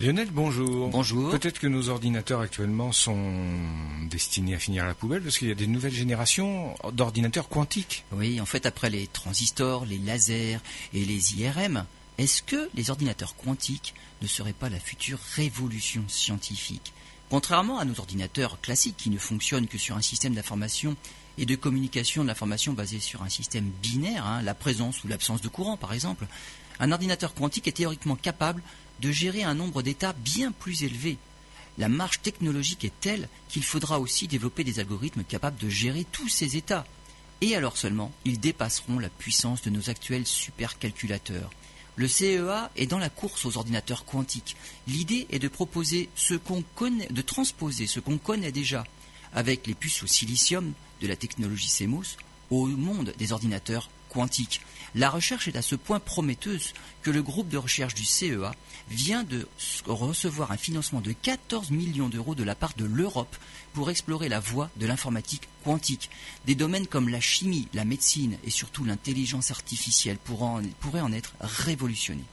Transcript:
Lionel, bonjour. Bonjour. Peut-être que nos ordinateurs actuellement sont destinés à finir à la poubelle parce qu'il y a des nouvelles générations d'ordinateurs quantiques. Oui, en fait, après les transistors, les lasers et les IRM, est-ce que les ordinateurs quantiques ne seraient pas la future révolution scientifique? Contrairement à nos ordinateurs classiques qui ne fonctionnent que sur un système d'information et de communication de l'information basé sur un système binaire, hein, la présence ou l'absence de courant par exemple, un ordinateur quantique est théoriquement capable de gérer un nombre d'états bien plus élevé. La marche technologique est telle qu'il faudra aussi développer des algorithmes capables de gérer tous ces états. Et alors seulement, ils dépasseront la puissance de nos actuels supercalculateurs. Le CEA est dans la course aux ordinateurs quantiques. L'idée est de proposer ce qu'on connaît, de transposer ce qu'on connaît déjà avec les puces au silicium de la technologie CMOS au monde des ordinateurs quantiques. La recherche est à ce point prometteuse que le groupe de recherche du CEA vient de recevoir un financement de 14 millions d'euros de la part de l'Europe pour explorer la voie de l'informatique quantique. Des domaines comme la chimie, la médecine et surtout l'intelligence artificielle pourraient en être révolutionnés.